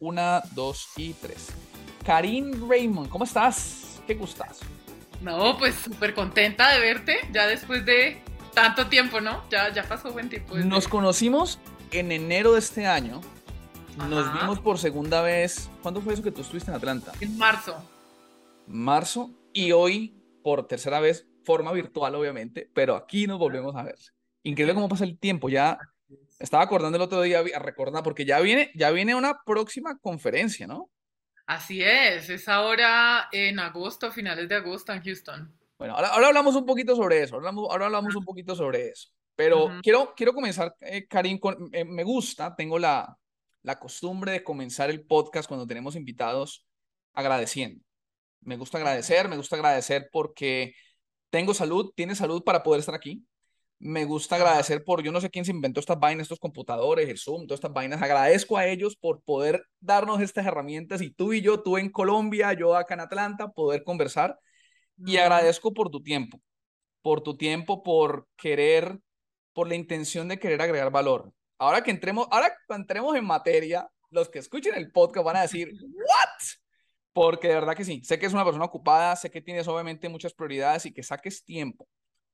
Una, dos y tres. Karim Raymond, ¿cómo estás? Qué gustas. No, pues súper contenta de verte, ya después de tanto tiempo, ¿no? Ya, ya pasó buen tiempo. Nos conocimos en enero de este año. Nos vimos por segunda vez. ¿Cuándo fue eso que tú estuviste en Atlanta? En marzo. Marzo. Y hoy, por tercera vez, forma virtual, obviamente, pero aquí nos volvemos a ver. Increíble cómo pasa el tiempo. Ya estaba acordando el otro día, a recordar, porque ya viene, ya viene una próxima conferencia, ¿no? Así es, es ahora en agosto, finales de agosto en Houston. Bueno, ahora, ahora hablamos un poquito sobre eso, ahora hablamos, ahora hablamos un poquito sobre eso. Pero quiero, quiero comenzar, eh, Karim, con, eh, me gusta, tengo la, la costumbre de comenzar el podcast cuando tenemos invitados agradeciendo. Me gusta agradecer, me gusta agradecer porque tengo salud, tienes salud para poder estar aquí. Me gusta agradecer por, yo no sé quién se inventó estas vainas, estos computadores, el Zoom, todas estas vainas. Agradezco a ellos por poder darnos estas herramientas y tú y yo, tú en Colombia, yo acá en Atlanta, poder conversar. Y Ujú. agradezco por tu tiempo, por tu tiempo, por querer, por la intención de querer agregar valor. Ahora que entremos, ahora que entremos en materia, los que escuchen el podcast van a decir, ¿what? Porque de verdad que sí, sé que es una persona ocupada, sé que tienes obviamente muchas prioridades y que saques tiempo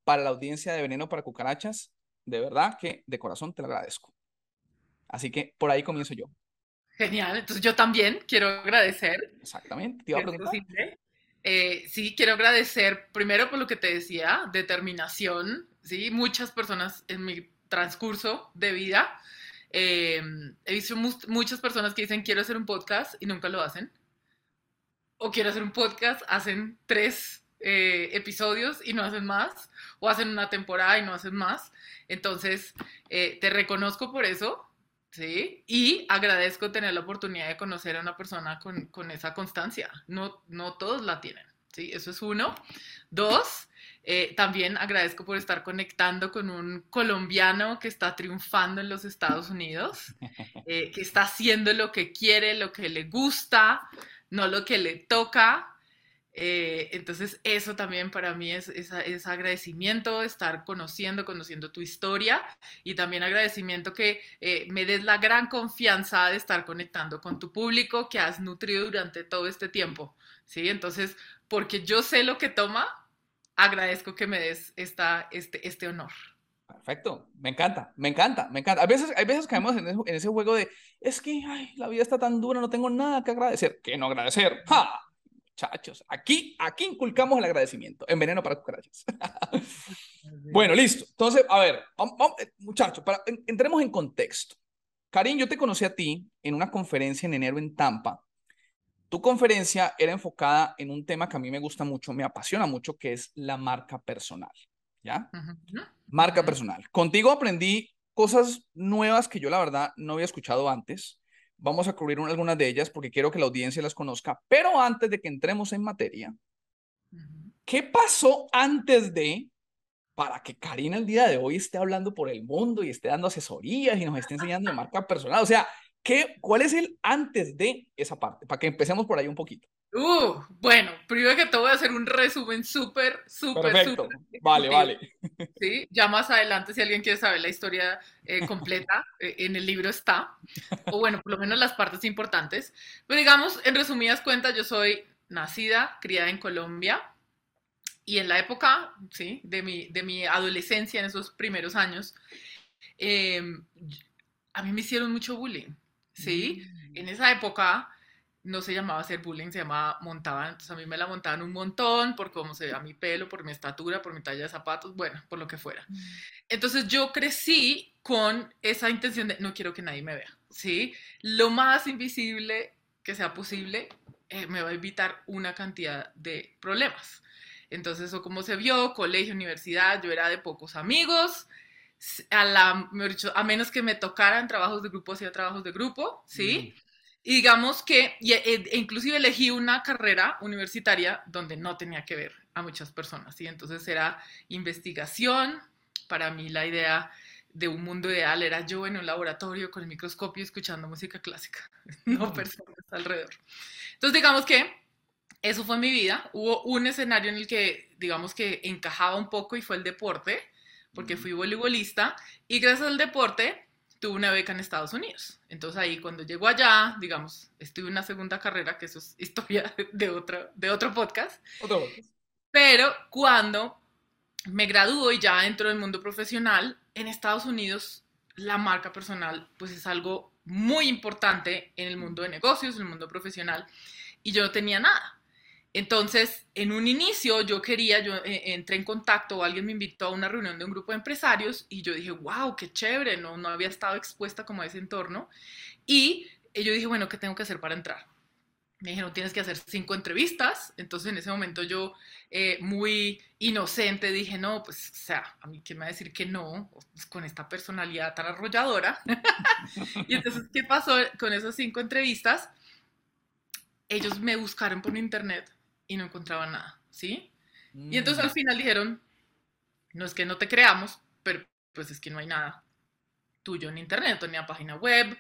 para la audiencia de Veneno para Cucarachas, de verdad que de corazón te lo agradezco. Así que por ahí comienzo yo. Genial, entonces yo también quiero agradecer Exactamente, te iba a si es preguntar. posible. Eh, sí, quiero agradecer primero por lo que te decía, determinación, ¿sí? Muchas personas en mi transcurso de vida, eh, he visto mu- muchas personas que dicen quiero hacer un podcast y nunca lo hacen. O quiero hacer un podcast, hacen tres eh, episodios y no hacen más. O hacen una temporada y no hacen más. Entonces, eh, te reconozco por eso. ¿sí? Y agradezco tener la oportunidad de conocer a una persona con, con esa constancia. No, no todos la tienen, ¿sí? Eso es uno. Dos, eh, también agradezco por estar conectando con un colombiano que está triunfando en los Estados Unidos, eh, que está haciendo lo que quiere, lo que le gusta, no lo que le toca. Eh, entonces eso también para mí es, es, agradecimiento, estar conociendo, conociendo tu historia y también agradecimiento que eh, me des la gran confianza de estar conectando con tu público que has nutrido durante todo este tiempo, ¿sí? Entonces, porque yo sé lo que toma, agradezco que me des esta, este, este honor. Perfecto, me encanta, me encanta, me encanta. A veces, hay veces caemos en en ese juego de, es que ay, la vida está tan dura, no tengo nada que agradecer. ¿Qué no agradecer? ¡Ja! Muchachos, aquí, aquí inculcamos el agradecimiento, en veneno para cucarachas. bueno, listo. Entonces, a ver, vamos, vamos, muchachos, para, en, entremos en contexto. Karim, yo te conocí a ti en una conferencia en enero en Tampa. Tu conferencia era enfocada en un tema que a mí me gusta mucho, me apasiona mucho, que es la marca personal. ¿Ya? Uh -huh. Marca personal. Contigo aprendí cosas nuevas que yo la verdad no había escuchado antes. Vamos a cubrir algunas de ellas porque quiero que la audiencia las conozca. Pero antes de que entremos en materia, uh -huh. ¿qué pasó antes de para que Karina el día de hoy esté hablando por el mundo y esté dando asesorías y nos esté enseñando de marca personal? O sea, ¿qué, ¿cuál es el antes de esa parte? Para que empecemos por ahí un poquito. Uh, bueno, primero que todo voy a hacer un resumen súper, súper, súper. Vale, vale. Sí, ya más adelante, si alguien quiere saber la historia eh, completa, eh, en el libro está. O bueno, por lo menos las partes importantes. Pero digamos, en resumidas cuentas, yo soy nacida, criada en Colombia. Y en la época, sí, de mi, de mi adolescencia, en esos primeros años, eh, a mí me hicieron mucho bullying, ¿sí? Mm. En esa época no se llamaba hacer bullying, se llamaba montaban, entonces a mí me la montaban un montón por cómo se veía mi pelo, por mi estatura, por mi talla de zapatos, bueno, por lo que fuera. Entonces yo crecí con esa intención de no quiero que nadie me vea, ¿sí? Lo más invisible que sea posible eh, me va a evitar una cantidad de problemas. Entonces eso como se vio, colegio, universidad, yo era de pocos amigos, a, la, a menos que me tocaran trabajos de grupo, hacía trabajos de grupo, ¿sí? Y digamos que, y, e, inclusive elegí una carrera universitaria donde no tenía que ver a muchas personas, ¿sí? Entonces era investigación, para mí la idea de un mundo ideal era yo en un laboratorio con el microscopio escuchando música clásica, no personas alrededor. Entonces digamos que eso fue mi vida. Hubo un escenario en el que, digamos que encajaba un poco y fue el deporte, porque fui voleibolista y gracias al deporte tuve una beca en Estados Unidos. Entonces ahí cuando llego allá, digamos, estuve en una segunda carrera, que eso es historia de otro, de otro podcast. Otro podcast. Pero cuando me graduó y ya entro en el mundo profesional, en Estados Unidos la marca personal pues es algo muy importante en el mundo de negocios, en el mundo profesional, y yo no tenía nada. Entonces, en un inicio yo quería, yo eh, entré en contacto, alguien me invitó a una reunión de un grupo de empresarios y yo dije, wow, qué chévere, no, no había estado expuesta como a ese entorno. Y yo dije, bueno, ¿qué tengo que hacer para entrar? Me dijeron, tienes que hacer cinco entrevistas. Entonces, en ese momento yo, eh, muy inocente, dije, no, pues, o sea, a mí, ¿qué me va a decir que no? Pues, con esta personalidad tan arrolladora. y entonces, ¿qué pasó con esas cinco entrevistas? Ellos me buscaron por internet y no encontraba nada, ¿sí? Y entonces al mm. final dijeron, no es que no te creamos, pero pues es que no hay nada tuyo en internet, no tenía página web.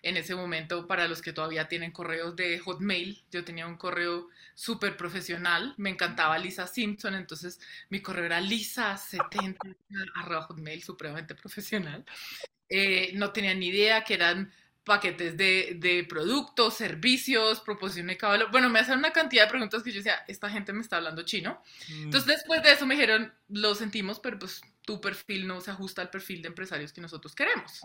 En ese momento, para los que todavía tienen correos de Hotmail, yo tenía un correo súper profesional, me encantaba Lisa Simpson, entonces mi correo era lisa70 arroba hotmail, supremamente profesional. Eh, no tenía ni idea que eran paquetes de, de productos, servicios, proposición de cada Bueno, me hacen una cantidad de preguntas que yo decía, esta gente me está hablando chino. Mm. Entonces, después de eso me dijeron, lo sentimos, pero pues tu perfil no se ajusta al perfil de empresarios que nosotros queremos.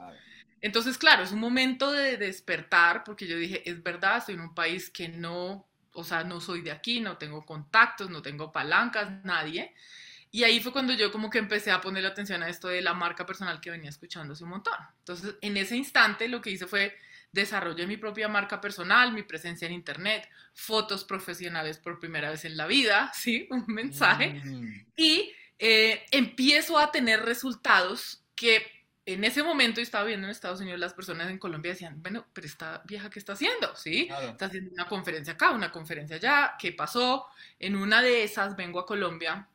Entonces, claro, es un momento de despertar, porque yo dije, es verdad, estoy en un país que no, o sea, no soy de aquí, no tengo contactos, no tengo palancas, nadie. Y ahí fue cuando yo como que empecé a poner atención a esto de la marca personal que venía escuchando hace un montón. Entonces, en ese instante lo que hice fue desarrollé mi propia marca personal, mi presencia en internet, fotos profesionales por primera vez en la vida, sí, un mensaje, mm. y eh, empiezo a tener resultados que en ese momento estaba viendo en Estados Unidos las personas en Colombia decían, bueno, pero esta vieja qué está haciendo, ¿sí? Está haciendo una conferencia acá, una conferencia allá, ¿qué pasó? En una de esas vengo a Colombia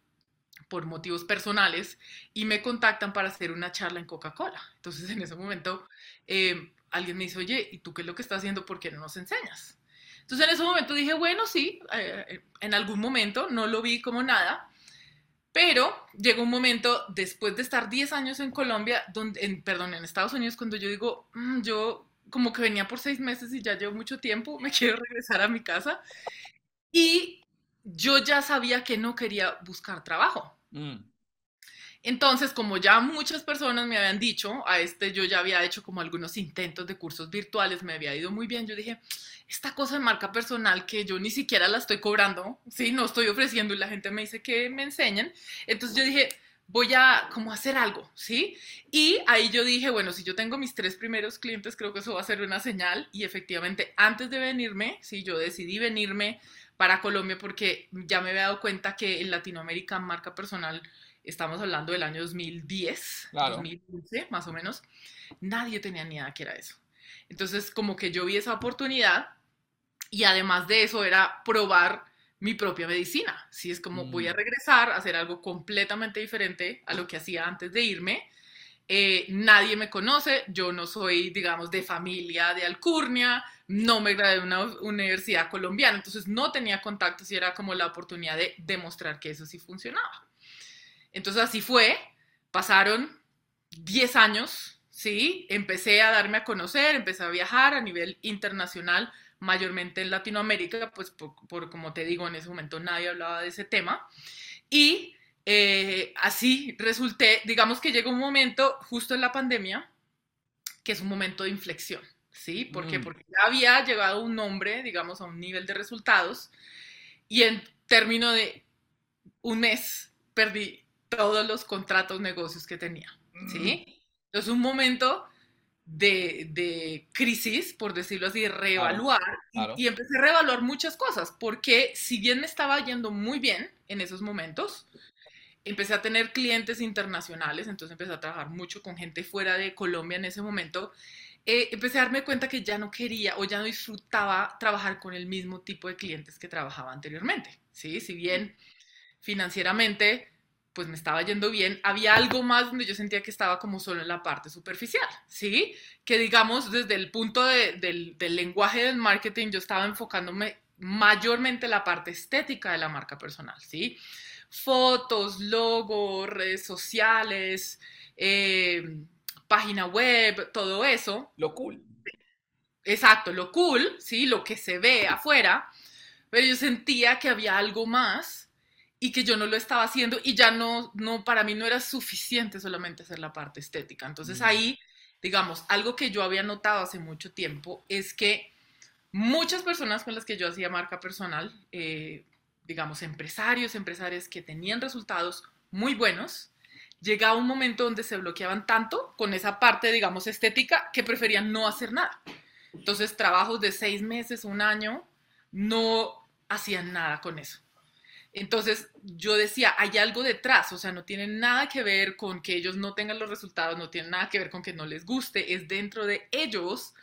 por motivos personales y me contactan para hacer una charla en Coca-Cola. Entonces en ese momento eh, alguien me dice, oye, ¿y tú qué es lo que estás haciendo? ¿Por qué no nos enseñas? Entonces en ese momento dije, bueno, sí, eh, en algún momento no lo vi como nada, pero llegó un momento después de estar 10 años en Colombia, donde, en, perdón, en Estados Unidos, cuando yo digo, mm, yo como que venía por seis meses y ya llevo mucho tiempo, me quiero regresar a mi casa. Y yo ya sabía que no quería buscar trabajo. Mm. Entonces, como ya muchas personas me habían dicho, a este yo ya había hecho como algunos intentos de cursos virtuales, me había ido muy bien, yo dije, esta cosa de marca personal que yo ni siquiera la estoy cobrando, sí, no estoy ofreciendo y la gente me dice que me enseñen. Entonces yo dije, voy a como hacer algo, ¿sí? Y ahí yo dije, bueno, si yo tengo mis tres primeros clientes, creo que eso va a ser una señal. Y efectivamente, antes de venirme, sí, yo decidí venirme para Colombia porque ya me había dado cuenta que en Latinoamérica marca personal, estamos hablando del año 2010, 2015 más o menos, nadie tenía ni idea que era eso. Entonces como que yo vi esa oportunidad y además de eso era probar mi propia medicina. Si es como voy a mm. regresar a hacer algo completamente diferente a lo que hacía antes de irme eh, nadie me conoce, yo no soy, digamos, de familia de alcurnia, no me gradué de una universidad colombiana, entonces no tenía contactos y era como la oportunidad de demostrar que eso sí funcionaba. Entonces así fue, pasaron 10 años, ¿sí? Empecé a darme a conocer, empecé a viajar a nivel internacional, mayormente en Latinoamérica, pues por como te digo, en ese momento nadie hablaba de ese tema. Y eh, así resulté, digamos que llega un momento justo en la pandemia, que es un momento de inflexión, ¿sí? ¿Por qué? Mm. Porque ya había llegado un nombre, digamos, a un nivel de resultados y en término de un mes perdí todos los contratos, negocios que tenía, ¿sí? Mm. Entonces, un momento de, crisis, por decirlo así, de reevaluar Y, y, empecé a reevaluar muchas cosas, porque si bien me estaba yendo muy bien en esos momentos, empecé a tener clientes internacionales, entonces empecé a trabajar mucho con gente fuera de Colombia en ese momento. Eh, empecé a darme cuenta que ya no quería o ya no disfrutaba trabajar con el mismo tipo de clientes que trabajaba anteriormente. ¿sí? Si bien financieramente pues me estaba yendo bien, había algo más donde yo sentía que estaba como solo en la parte superficial, ¿sí? Que digamos, desde el punto del, del lenguaje del marketing, yo estaba enfocándome mayormente en la parte estética de la marca personal, ¿sí? Fotos, logos, redes sociales, eh, página web, todo eso. Lo cool. Exacto, lo cool, ¿sí? Lo que se ve afuera, pero yo sentía que había algo más y que yo no lo estaba haciendo y ya no, no, para mí no era suficiente solamente hacer la parte estética. Entonces ahí, digamos, algo que yo había notado hace mucho tiempo es que muchas personas con las que yo hacía marca personal, eh, digamos, empresarios, empresarias que tenían resultados muy buenos, llegaba un momento donde se bloqueaban tanto con esa parte, digamos, estética, que preferían no hacer nada. Entonces, trabajos de seis meses, un año, no hacían nada con eso. Entonces, yo decía, hay algo detrás, o sea, no tiene nada que ver con que ellos no tengan los resultados, no tiene nada que ver con que no les guste, es dentro de ellos,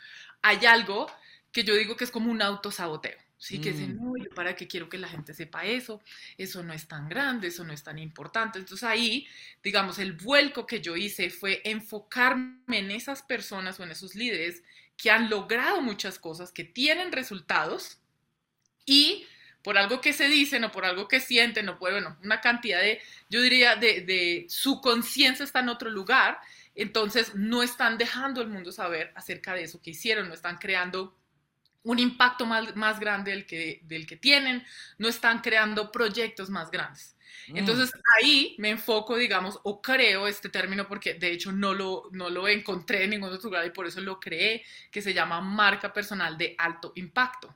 hay algo que yo digo que es como un autosaboteo. Sí, que dicen, mm. no, para qué quiero que la gente sepa eso, eso no es tan grande, eso no es tan importante. Entonces ahí, digamos, el vuelco que yo hice fue enfocarme en esas personas o en esos líderes que han logrado muchas cosas, que tienen resultados y por algo que se dicen o por algo que sienten o por, bueno, una cantidad de, yo diría, de, de su conciencia está en otro lugar, entonces no están dejando al mundo saber acerca de eso que hicieron, no están creando un impacto más, más grande del que, del que tienen, no están creando proyectos más grandes. Mm. Entonces ahí me enfoco, digamos, o creo este término porque de hecho no lo, no lo encontré en ningún otro lugar y por eso lo creé, que se llama marca personal de alto impacto.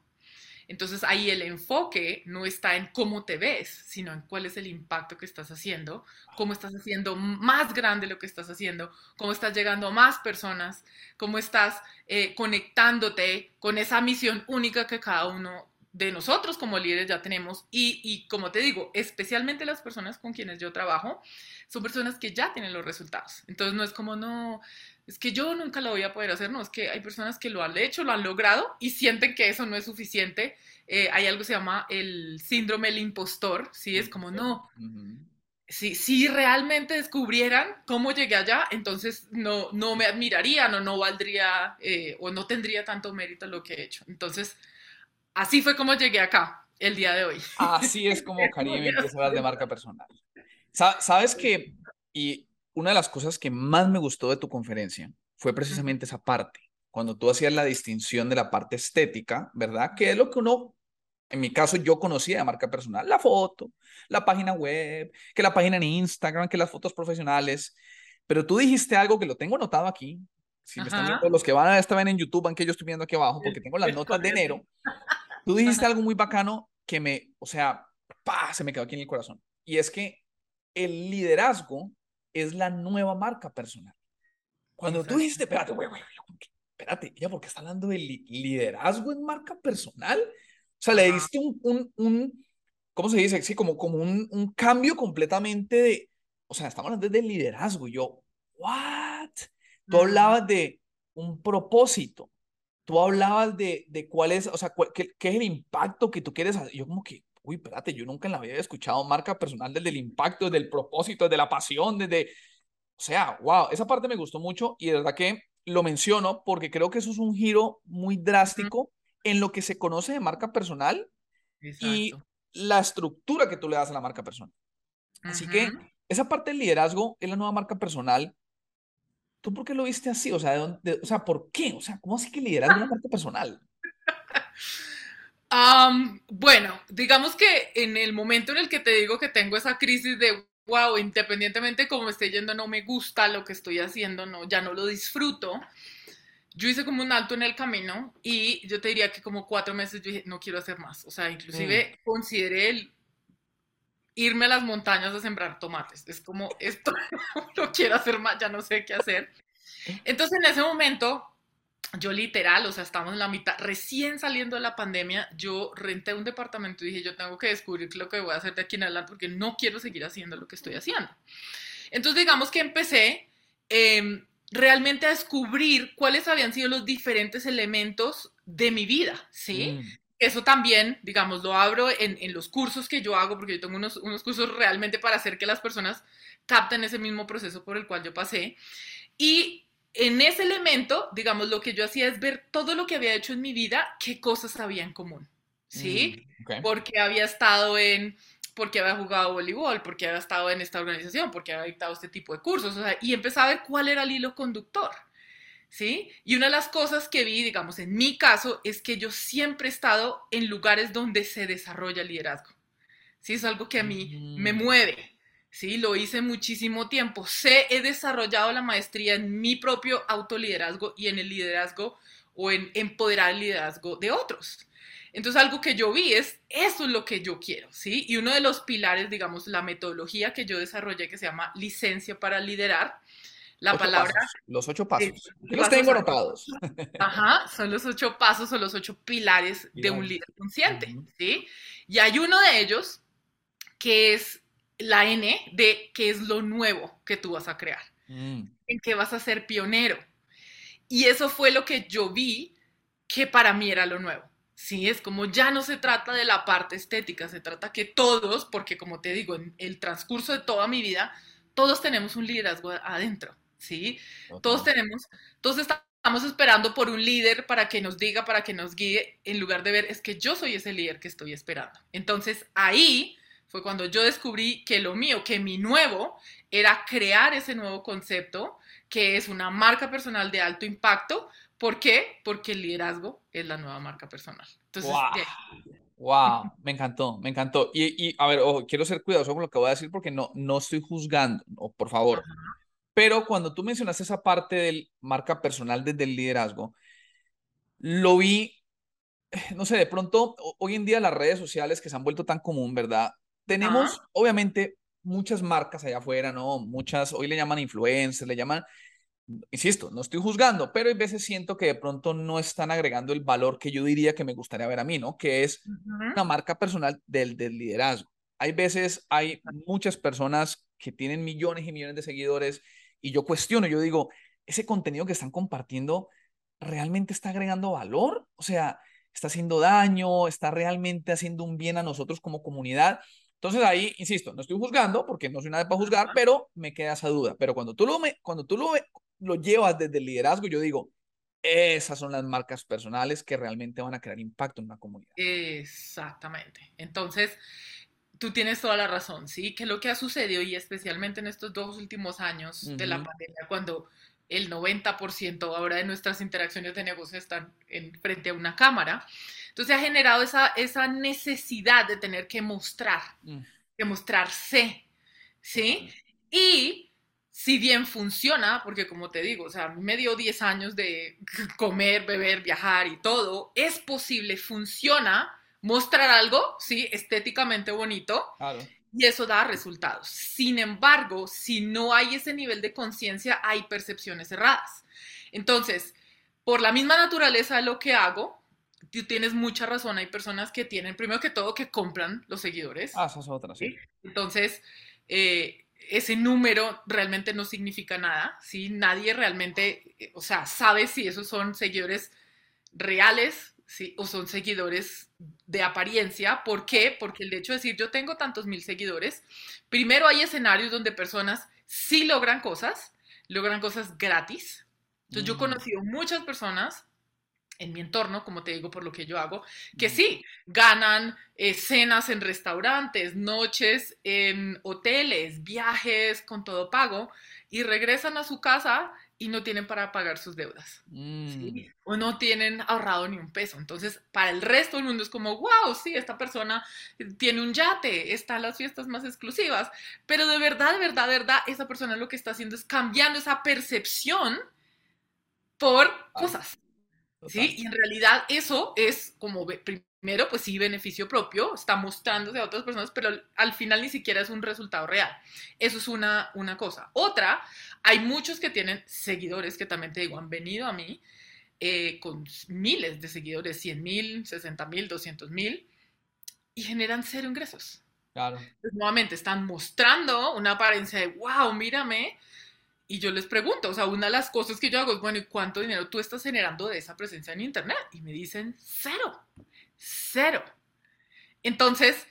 Entonces ahí el enfoque no está en cómo te ves, sino en cuál es el impacto que estás haciendo, cómo estás haciendo más grande lo que estás haciendo, cómo estás llegando a más personas, cómo estás eh, conectándote con esa misión única que cada uno de nosotros como líderes ya tenemos y, y, como te digo, especialmente las personas con quienes yo trabajo, son personas que ya tienen los resultados. Entonces no es como, no, es que yo nunca lo voy a poder hacer, no, es que hay personas que lo han hecho, lo han logrado y sienten que eso no es suficiente. Eh, hay algo que se llama el síndrome del impostor, ¿sí? Es como, no, si, si realmente descubrieran cómo llegué allá, entonces no, no me admirarían o no valdría eh, o no tendría tanto mérito lo que he hecho. Entonces, así fue como llegué acá el día de hoy. Así es como Karim empezó a hablar de marca personal. Sabes que, y una de las cosas que más me gustó de tu conferencia fue precisamente esa parte, cuando tú hacías la distinción de la parte estética, ¿verdad? Que es lo que uno, en mi caso, yo conocía de marca personal, la foto, la página web, que la página en Instagram, que las fotos profesionales, pero tú dijiste algo que lo tengo anotado aquí. Si me están viendo, los que van a estar en YouTube, aunque yo estoy viendo aquí abajo, porque tengo las notas de enero. Tú dijiste algo muy bacano que me, o sea, pa, se me quedó aquí en el corazón. Y es que el liderazgo es la nueva marca personal. Cuando tú dijiste, espérate, güey, güey, espérate, ya porque está hablando de liderazgo en marca personal. O sea, le diste un, un, un, ¿cómo se dice? Sí, como, como un, un cambio completamente de, o sea, estamos hablando de liderazgo. Y yo, ¿what? Tú hablabas de un propósito. Tú hablabas de, de cuál es, o sea, qué, qué, es el impacto que tú quieres hacer. Yo como que, uy, espérate, yo nunca en la vida había escuchado marca personal desde el impacto, desde el propósito, desde la pasión, desde, o sea, wow, esa parte me gustó mucho y de verdad que lo menciono porque creo que eso es un giro muy drástico en lo que se conoce de marca personal y la estructura que tú le das a la marca personal. Así que esa parte del liderazgo es la nueva marca personal. ¿Tú por qué lo viste así? O sea, ¿de dónde, o sea, ¿por qué? O sea, ¿cómo así que liderazgo es una marca personal? bueno, digamos que en el momento en el que te digo que tengo esa crisis de, wow, independientemente cómo me esté yendo, no me gusta lo que estoy haciendo, no, ya no lo disfruto. Yo hice como un alto en el camino y yo te diría que como cuatro meses yo dije, no quiero hacer más. O sea, inclusive mm. consideré el irme a las montañas a sembrar tomates. Es como, esto no quiero hacer más, ya no sé qué hacer. Entonces en ese momento yo literal, o sea, estamos en la mitad, recién saliendo de la pandemia, yo renté un departamento y dije, yo tengo que descubrir lo que voy a hacer de aquí en adelante porque no quiero seguir haciendo lo que estoy haciendo. Entonces, digamos que empecé em, realmente a descubrir cuáles habían sido los diferentes elementos de mi vida, ¿sí? Mm. Eso también, digamos, lo abro en, en, los cursos que yo hago, porque yo tengo unos, unos cursos realmente para hacer que las personas capten ese mismo proceso por el cual yo pasé. Y en ese elemento, digamos, lo que yo hacía es ver todo lo que había hecho en mi vida, qué cosas había en común, ¿sí? Mm, Porque había estado en porque había jugado voleibol, porque había estado en esta organización, porque había dictado este tipo de cursos, o sea, y empecé a ver cuál era el hilo conductor. ¿Sí? Y una de las cosas que vi, digamos, en mi caso, es que yo siempre he estado en lugares donde se desarrolla el liderazgo. ¿Sí? Es algo que a mí me mm. mueve. ¿Sí? Lo hice muchísimo tiempo. Sé, he desarrollado la maestría en mi propio autoliderazgo y en el liderazgo o en empoderar el liderazgo de otros. Entonces algo que yo vi es, eso es lo que yo quiero, ¿sí? Y uno de los pilares, digamos, la metodología que yo desarrollé que se llama licencia para liderar, la palabra... los ocho pasos. los tengo anotados. Ajá, son los ocho pasos, son los ocho pilares de un líder consciente, ¿sí? Y hay uno de ellos que es la N de qué es lo nuevo que tú vas a crear, mm. en qué vas a ser pionero. Y eso fue lo que yo vi que para mí era lo nuevo. Sí, es como ya no se trata de la parte estética, se trata que todos, porque como te digo, en el transcurso de toda mi vida, todos tenemos un liderazgo adentro, ¿sí? Todos tenemos, todos estamos esperando por un líder para que nos diga, para que nos guíe, en lugar de ver, es que yo soy ese líder que estoy esperando. Entonces ahí fue cuando yo descubrí que lo mío, que mi nuevo, era crear ese nuevo concepto, que es una marca personal de alto impacto, ¿Por qué? Porque el liderazgo es la nueva marca personal. Entonces, wow. me encantó, me encantó. Y, a ver, quiero ser cuidadoso con lo que voy a decir porque no, no estoy juzgando, por favor. Pero cuando tú mencionaste esa parte del marca personal desde el liderazgo, lo vi, no sé, de pronto, hoy en día las redes sociales que se han vuelto tan común, ¿verdad? Tenemos, obviamente, muchas marcas allá afuera, ¿no? Muchas, hoy le llaman influencers, le llaman insisto, no estoy juzgando, pero hay veces siento que de pronto no están agregando el valor que yo diría que me gustaría ver a mí, ¿no? Que es una marca personal del, del liderazgo. Hay veces, hay muchas personas que tienen millones y millones de seguidores y yo cuestiono, yo digo, ese contenido que están compartiendo realmente está agregando valor, o sea, está haciendo daño, está realmente haciendo un bien a nosotros como comunidad. Entonces ahí, insisto, no estoy juzgando porque no soy nada para juzgar, pero me queda esa duda. Pero cuando tú lo, me, cuando tú lo, lo llevas desde el liderazgo, yo digo, esas son las marcas personales que realmente van a crear impacto en una comunidad. Exactamente. Entonces, tú tienes toda la razón, ¿sí? Que lo que ha sucedido, y especialmente en estos dos últimos años de la pandemia, cuando el 90% ahora de nuestras interacciones de negocio están en, frente a una cámara, entonces ha generado esa, esa necesidad de tener que mostrar, mm. que mostrarse, ¿sí? Y si bien funciona, porque como te digo, o sea, me dio 10 años de comer, beber, viajar y todo, es posible, funciona mostrar algo, sí, estéticamente bonito. Y eso da resultados. Sin embargo, si no hay ese nivel de conciencia, hay percepciones erradas. Entonces, por la misma naturaleza de lo que hago, tú tienes mucha razón. Hay personas que tienen, primero que todo, que compran los seguidores. Ah, esas otras, sí. Entonces, eh, ese número realmente no significa nada, ¿sí? Nadie realmente, eh, o sea, sabe si esos son seguidores reales, ¿sí? O son seguidores de apariencia. ¿Por qué? Porque el hecho de decir yo tengo tantos mil seguidores, primero hay escenarios donde personas sí logran cosas, logran cosas gratis. Entonces yo he mm. conocido muchas personas en mi entorno, como te digo, por lo que yo hago, que sí, ganan eh, cenas en restaurantes, noches en hoteles, viajes con todo pago, y regresan a su casa y no tienen para pagar sus deudas. Mm. O no tienen ahorrado ni un peso. Entonces, para el resto del mundo es como, wow, sí, esta persona tiene un yate, está en las fiestas más exclusivas, pero de verdad, de verdad, de verdad, esa persona lo que está haciendo es cambiando esa percepción por cosas. ¿Sí? Y en realidad eso es como, primero, pues sí, beneficio propio, está mostrándose a otras personas, pero al final ni siquiera es un resultado real. Eso es una, una cosa. Otra, hay muchos que tienen seguidores que también te digo, han venido a mí eh, con miles de seguidores, 100 mil, 60 mil, 200 mil, y generan cero ingresos. Claro. nuevamente, están mostrando una apariencia de, wow, mírame, y yo les pregunto, o sea, una de las cosas que yo hago es, bueno, ¿y cuánto dinero tú estás generando de esa presencia en Internet? Y me dicen, cero, cero. Entonces,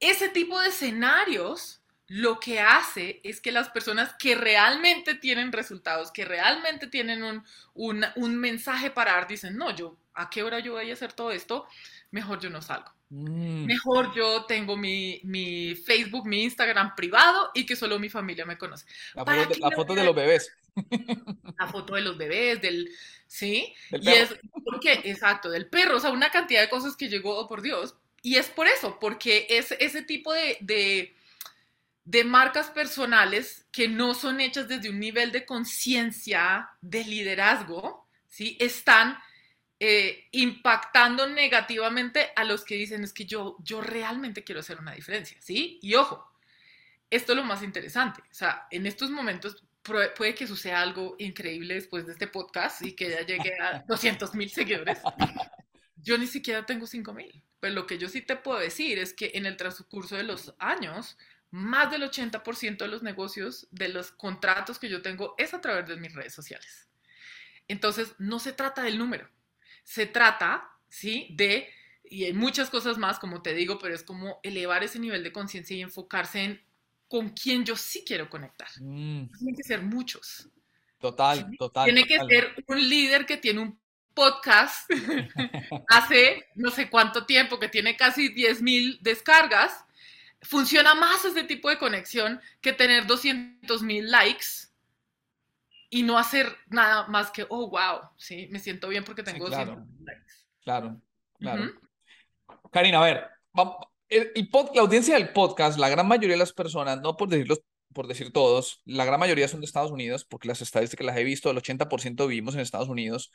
ese tipo de escenarios lo que hace es que las personas que realmente tienen resultados, que realmente tienen un, un, un mensaje para dar, dicen, no, yo, ¿a qué hora yo voy a hacer todo esto? Mejor yo no salgo. Mm. Mejor yo tengo mi, mi, Facebook, mi Instagram privado y que solo mi familia me conoce. La, foto, de, la foto de los bebés. La foto de los bebés, del, ¿sí? y es, porque, exacto, del perro, o sea, una cantidad de cosas que llegó, oh, por Dios. Y es por eso, porque es ese tipo de, de, de marcas personales que no son hechas desde un nivel de conciencia, de liderazgo, ¿sí? Están eh, impactando negativamente a los que dicen es que yo, yo realmente quiero hacer una diferencia, ¿sí? Y ojo, esto es lo más interesante, o sea, en estos momentos puede que suceda algo increíble después de este podcast y que ya llegue a 200 mil seguidores. Yo ni siquiera tengo 5 mil, pero lo que yo sí te puedo decir es que en el transcurso de los años, más del 80% de los negocios, de los contratos que yo tengo, es a través de mis redes sociales. Entonces, no se trata del número, se trata, ¿sí? De, y hay muchas cosas más, como te digo, pero es como elevar ese nivel de conciencia y enfocarse en con quién yo sí quiero conectar. Mm. Tienen que ser muchos. Total, total. Tiene que ser un líder que tiene un podcast hace no sé cuánto tiempo, que tiene casi 10 mil descargas. Funciona más ese tipo de conexión que tener 200 mil likes y no hacer nada más que, oh, wow, sí, me siento bien porque tengo claro, Claro, claro. Karina, a ver, el, la audiencia del podcast, la gran mayoría de las personas, no por decirlo, por decir todos, la gran mayoría son de Estados Unidos, porque las estadísticas las he visto, el 80% vivimos en Estados Unidos.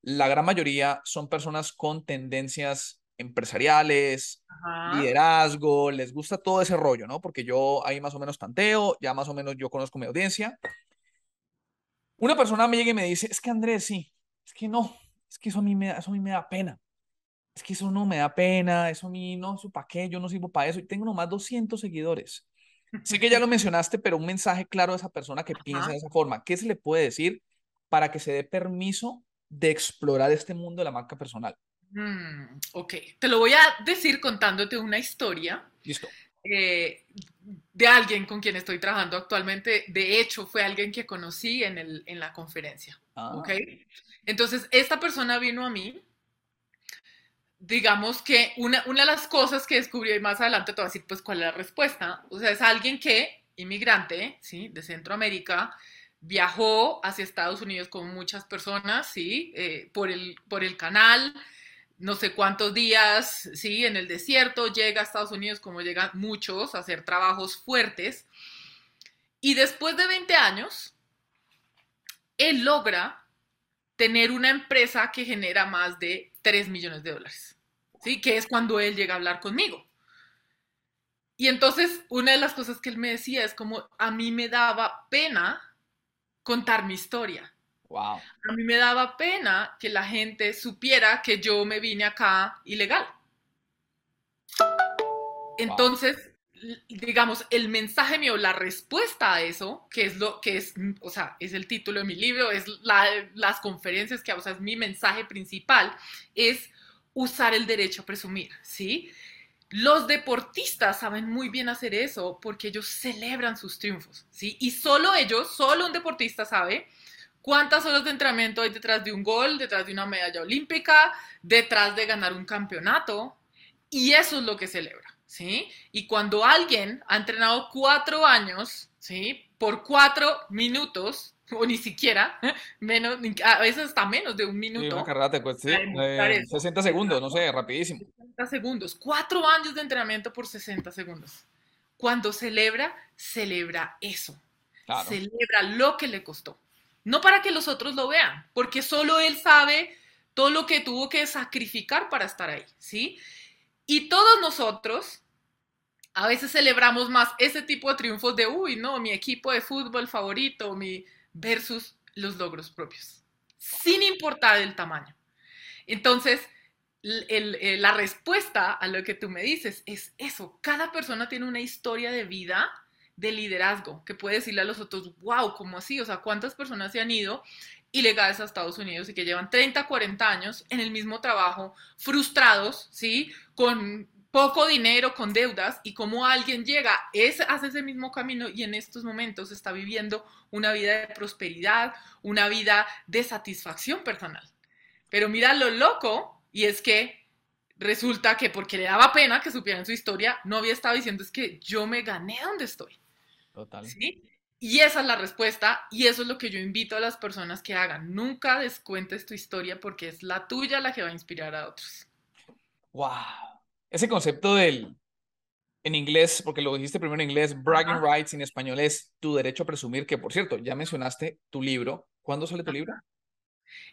La gran mayoría son personas con tendencias empresariales, liderazgo, les gusta todo ese rollo, ¿no? Porque yo ahí más o menos tanteo, ya más o menos yo conozco mi audiencia una persona me llega y me dice, es que Andrés, sí, es que no, es que eso a mí me, eso a mí me da pena. Es que eso no me da pena, eso a mí no, eso para qué, yo no sirvo para eso. Y tengo nomás 200 seguidores. Sé que ya lo mencionaste, pero un mensaje claro a esa persona que piensa de esa forma. ¿Qué se le puede decir para que se dé permiso de explorar este mundo de la marca personal? Mm, ok, te lo voy a decir contándote una historia. Listo. Eh, de alguien con quien estoy trabajando actualmente. De hecho, fue alguien que conocí en, el, en la conferencia. Ah. ¿Ok? Entonces, esta persona vino a mí. Digamos que una, una de las cosas que descubrí y más adelante te voy a decir, pues, cuál es la respuesta. O sea, es alguien que, inmigrante, ¿sí? De Centroamérica, viajó hacia Estados Unidos con muchas personas, ¿sí? Eh, por, el, por el canal, no sé cuántos días, sí, en el desierto, llega a Estados Unidos como llegan muchos a hacer trabajos fuertes. Y después de 20 años, él logra tener una empresa que genera más de 3 millones de dólares, ¿sí? Que es cuando él llega a hablar conmigo. Y entonces, una de las cosas que él me decía es como, a mí me daba pena contar mi historia. A mí me daba pena que la gente supiera que yo me vine acá ilegal. Entonces, digamos, el mensaje mío, la respuesta a eso, que es lo que es, o sea, es el título de mi libro, es las conferencias que, o sea, es mi mensaje principal, es usar el derecho a presumir, ¿sí? Los deportistas saben muy bien hacer eso porque ellos celebran sus triunfos, ¿sí? Y solo ellos, solo un deportista sabe ¿Cuántas horas de entrenamiento hay detrás de un gol, detrás de una medalla olímpica, detrás de ganar un campeonato? Y eso es lo que celebra, ¿sí? Y cuando alguien ha entrenado cuatro años, ¿sí? Por cuatro minutos, o ni siquiera, menos, a veces hasta menos de un minuto. Sí, una pues, sí, 60 segundos, no sé, rapidísimo. 60 segundos, cuatro años de entrenamiento por 60 segundos. Cuando celebra, celebra eso. Celebra lo que le costó. No para que los otros lo vean, porque solo él sabe todo lo que tuvo que sacrificar para estar ahí, ¿sí? Y todos nosotros a veces celebramos más ese tipo de triunfos de, uy, no, mi equipo de fútbol favorito, mi versus los logros propios, sin importar el tamaño. Entonces, la respuesta a lo que tú me dices es eso, cada persona tiene una historia de vida de liderazgo, que puede decirle a los otros, wow, ¿cómo así? O sea, ¿cuántas personas se han ido ilegales a Estados Unidos y que llevan 30, 40 años en el mismo trabajo, frustrados, ¿sí? Con poco dinero, con deudas, y cómo alguien llega, es, hace ese mismo camino y en estos momentos está viviendo una vida de prosperidad, una vida de satisfacción personal. Pero mira lo loco, y es que resulta que porque le daba pena que supieran su historia, no había estado diciendo es que yo me gané donde estoy. Total. ¿Sí? Y esa es la respuesta y eso es lo que yo invito a las personas que hagan. Nunca descuentes tu historia porque es la tuya la que va a inspirar a otros. Wow. Ese concepto del, en inglés, porque lo dijiste primero en inglés, bragging rights, en español es tu derecho a presumir, que por cierto, ya mencionaste tu libro. ¿Cuándo sale tu libro?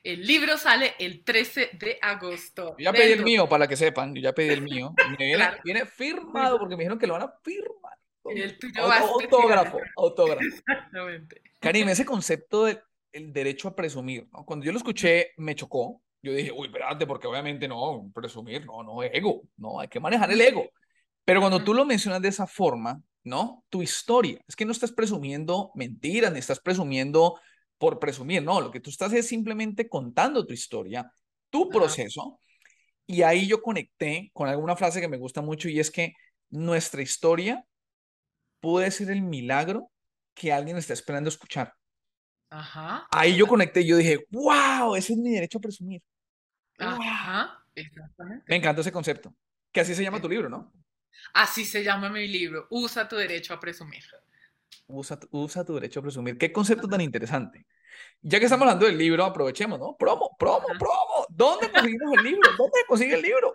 El libro sale el 13 de agosto. Yo ya pedí el mío, para que sepan, yo ya pedí el mío. viene, firmado porque me dijeron que lo van a firmar. El tuyo autógrafo, autógrafo. Exactamente. Karim, ese concepto del derecho a presumir, ¿no? cuando yo lo escuché, me chocó. Yo dije, uy, espérate, porque obviamente no, presumir, no, no, ego, no, hay que manejar el ego. Pero cuando tú lo mencionas de esa forma, ¿no? Tu historia, es que no estás presumiendo mentiras, ni estás presumiendo por presumir, no, lo que tú estás es simplemente contando tu historia, tu proceso. Y ahí yo conecté con alguna frase que me gusta mucho y es que nuestra historia puede ser el milagro que alguien está esperando escuchar. Ajá. Ahí yo conecté y yo dije, wow, ese es mi derecho a presumir. Ajá, exactamente. Me encanta ese concepto. Que así se llama tu libro, ¿no? Así se llama mi libro. Usa tu derecho a presumir. Usa, usa tu derecho a presumir. Qué concepto tan interesante. Ya que estamos hablando del libro, aprovechemos, ¿no? Promo, promo, promo. ¿Dónde conseguimos el libro? ¿Dónde consigue el libro?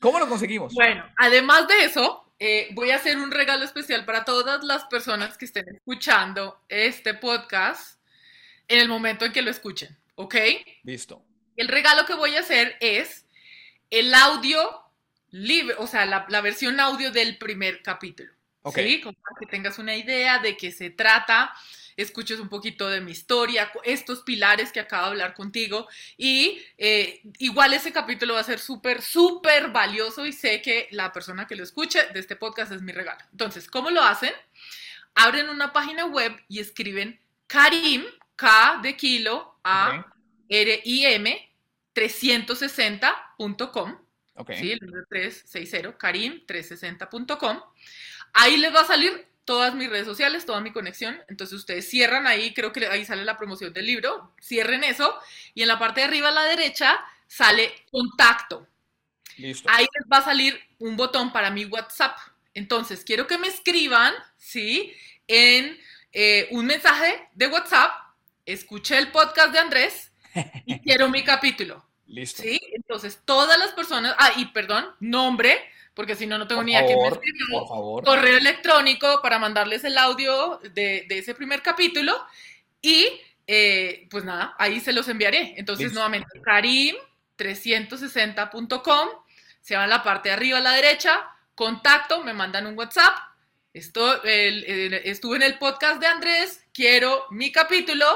¿Cómo lo conseguimos? Bueno, además de eso, eh, voy a hacer un regalo especial para todas las personas que estén escuchando este podcast en el momento en que lo escuchen, ¿ok? Listo. El regalo que voy a hacer es el audio libre, o sea, la, versión audio del primer capítulo. Ok. ¿sí? Como para que tengas una idea de qué se trata escuches un poquito de mi historia, estos pilares que acabo de hablar contigo. Y eh, igual ese capítulo va a ser súper, súper valioso y sé que la persona que lo escuche de este podcast es mi regalo. Entonces, ¿cómo lo hacen? Abren una página web y escriben Karim, K de kilo, A, R, I, M, 360.com. Sí, el número 360, karim360.com. Ahí les va a salir todas mis redes sociales, toda mi conexión. Entonces ustedes cierran ahí, creo que ahí sale la promoción del libro, cierren eso y en la parte de arriba a la derecha sale contacto. Listo. Ahí les va a salir un botón para mi WhatsApp. Entonces quiero que me escriban, ¿sí? En eh, un mensaje de WhatsApp, escuché el podcast de Andrés y quiero mi capítulo. Listo. ¿Sí? Entonces todas las personas, ah, y perdón, nombre, porque si no, no tengo ni idea que me escribió. Correo electrónico para mandarles el audio de, ese primer capítulo. Y eh, pues nada, ahí se los enviaré. Entonces, nuevamente, karim360.com, se va a la parte de arriba a la derecha, contacto, me mandan un WhatsApp. Esto, estuve en el podcast de Andrés, quiero mi capítulo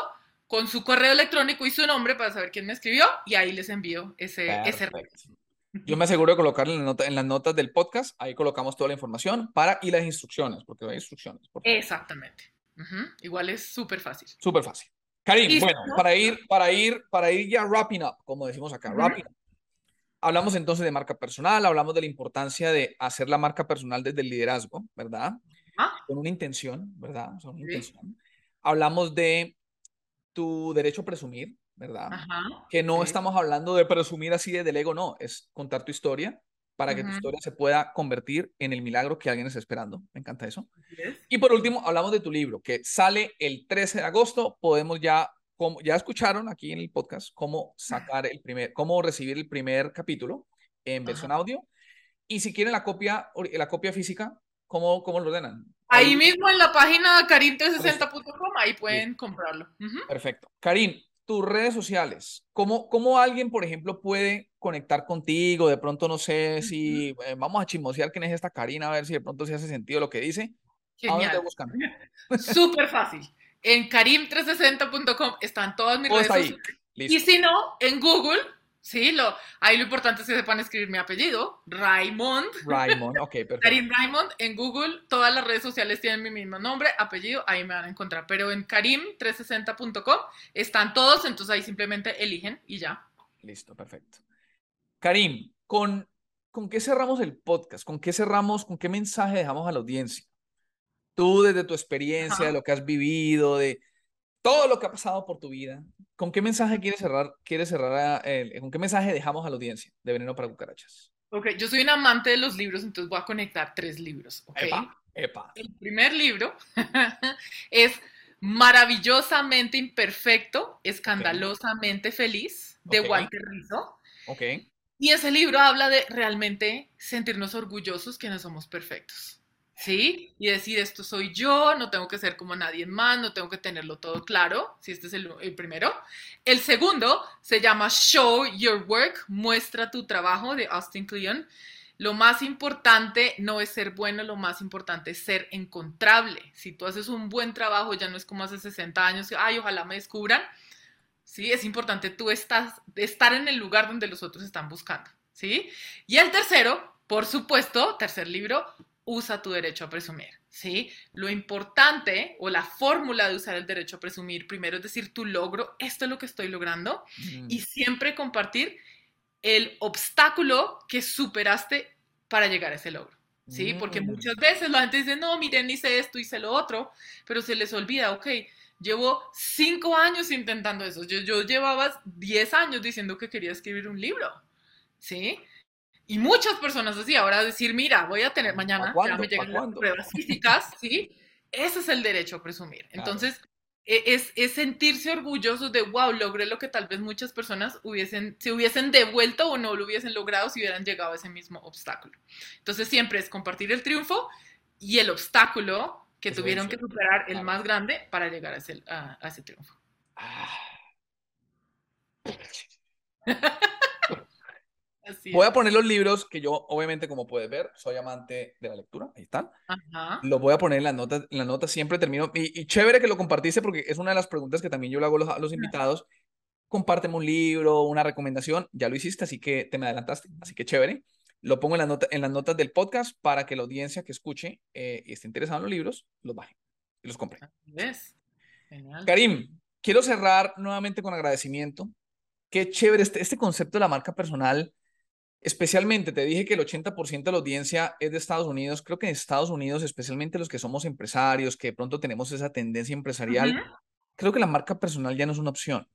con su correo electrónico y su nombre para saber quién me escribió y ahí les envío ese, ese yo me aseguro de colocarle en, en, las notas del podcast, ahí colocamos toda la información para y las instrucciones, porque hay instrucciones. Exactamente. Igual es súper fácil. Súper fácil. Karim, bueno, para ir, para ir, para ir ya wrapping up, como decimos acá, wrapping up. Hablamos entonces de marca personal, hablamos de la importancia de hacer la marca personal desde el liderazgo, ¿verdad? Con una intención, ¿verdad? una intención. Hablamos de tu derecho a presumir, ¿verdad? que no estamos hablando de presumir así desde el ego, no, es contar tu historia para que tu historia se pueda convertir en el milagro que alguien está esperando. Me encanta eso. Y por último, hablamos de tu libro, que sale el 13 de agosto. Podemos ya, como ya escucharon aquí en el podcast, cómo sacar el primer, cómo recibir el primer capítulo en versión audio. Y si quieren la copia, la copia física, ¿cómo, cómo lo ordenan? Ahí, mismo en la página karim360.com, ahí pueden comprarlo. Perfecto. Karim, tus redes sociales, ¿cómo, ¿cómo alguien, por ejemplo, puede conectar contigo? De pronto, no sé si eh, vamos a chismosear quién es esta Karina, a ver si de pronto se hace sentido lo que dice. ¿A dónde te buscan? Súper fácil. En karim360.com están todas mis redes sociales. Y si no, en Google Sí, lo, ahí lo importante es que sepan escribir mi apellido, Raymond. Raymond, ok, perfecto. Karim Raymond, en Google, todas las redes sociales tienen mi mismo nombre, apellido, ahí me van a encontrar. Pero en karim360.com están todos, entonces ahí simplemente eligen y ya. Listo, perfecto. Karim, con ¿con qué cerramos el podcast? ¿Con qué cerramos? ¿Con qué mensaje dejamos a la audiencia? Tú desde tu experiencia, de lo que has vivido, de todo lo que ha pasado por tu vida, ¿con qué mensaje quieres cerrar? Quieres cerrar ¿Con qué mensaje dejamos a la audiencia de Veneno para Cucarachas? Ok, yo soy un amante de los libros, entonces voy a conectar tres libros. Okay? Epa, epa. El primer libro es Maravillosamente Imperfecto, Escandalosamente Feliz, de Walter Rizzo. Ok. Y ese libro habla de realmente sentirnos orgullosos que no somos perfectos. ¿Sí? Y decir, esto soy yo, no tengo que ser como nadie más, no tengo que tenerlo todo claro, si este es el, primero. El segundo se llama Show Your Work, muestra tu trabajo, de Austin Kleon. Lo más importante no es ser bueno, lo más importante es ser encontrable. Si tú haces un buen trabajo, ya no es como hace 60 años, ay, ojalá me descubran. Sí, es importante tú estás, estar en el lugar donde los otros están buscando. ¿sí? Y el tercero, por supuesto, tercer libro, usa tu derecho a presumir, ¿sí? Lo importante o la fórmula de usar el derecho a presumir, primero es decir, tu logro, esto es lo que estoy logrando, y siempre compartir el obstáculo que superaste para llegar a ese logro, ¿sí? Porque mm. muchas veces la gente dice, no, miren, hice esto, hice lo otro, pero se les olvida, ok, llevo cinco años intentando eso, yo, yo llevaba diez años diciendo que quería escribir un libro, ¿sí? Y muchas personas así, ahora decir, mira, voy a tener mañana, ya me llegan las pruebas físicas, ¿sí? Ese es el derecho a presumir. Entonces, e, es, es, sentirse orgullosos de, wow, logré lo que tal vez muchas personas hubiesen, se hubiesen devuelto o no lo hubiesen logrado si hubieran llegado a ese mismo obstáculo. Entonces, siempre es compartir el triunfo y el obstáculo que tuvieron que superar, el más grande, para llegar a ese, a, ese triunfo. Ah. Voy a poner los libros que yo, obviamente, como puedes ver, soy amante de la lectura. Ahí están. Los voy a poner en las notas. En las notas siempre termino. Y, chévere que lo compartiste porque es una de las preguntas que también yo le hago a los, invitados. Compárteme un libro, una recomendación. Ya lo hiciste, así que te me adelantaste. Así que chévere. Lo pongo en, la nota, en las notas del podcast para que la audiencia que escuche eh, y esté interesada en los libros, los baje y los compre. Karim, quiero cerrar nuevamente con agradecimiento. Qué chévere este, este concepto de la marca personal Especialmente, te dije que el 80% de la audiencia es de Estados Unidos. Creo que en Estados Unidos, especialmente los que somos empresarios, que de pronto tenemos esa tendencia empresarial, creo que la marca personal ya no es una opción.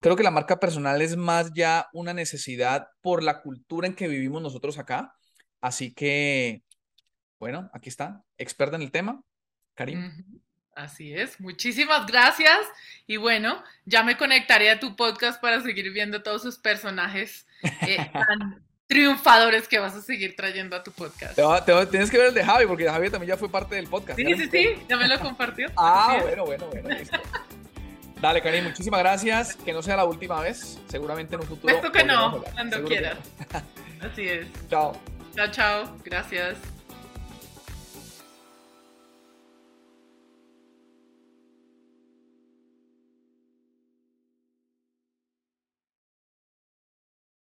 Creo que la marca personal es más ya una necesidad por la cultura en que vivimos nosotros acá. Así que, bueno, aquí está, experta en el tema, Karim. Así es, muchísimas gracias. Y bueno, ya me conectaré a tu podcast para seguir viendo todos sus personajes eh, tan triunfadores que vas a seguir trayendo a tu podcast. tienes que ver el de Javi, porque Javi también ya fue parte del podcast. Sí, sí, sí, ya me lo compartió. ah, bueno, bueno, bueno, listo. Dale, Karim, muchísimas gracias. Que no sea la última vez. Seguramente en un futuro. Esto que no, cuando quieras. Así es. Chao. Chao, chao. Gracias.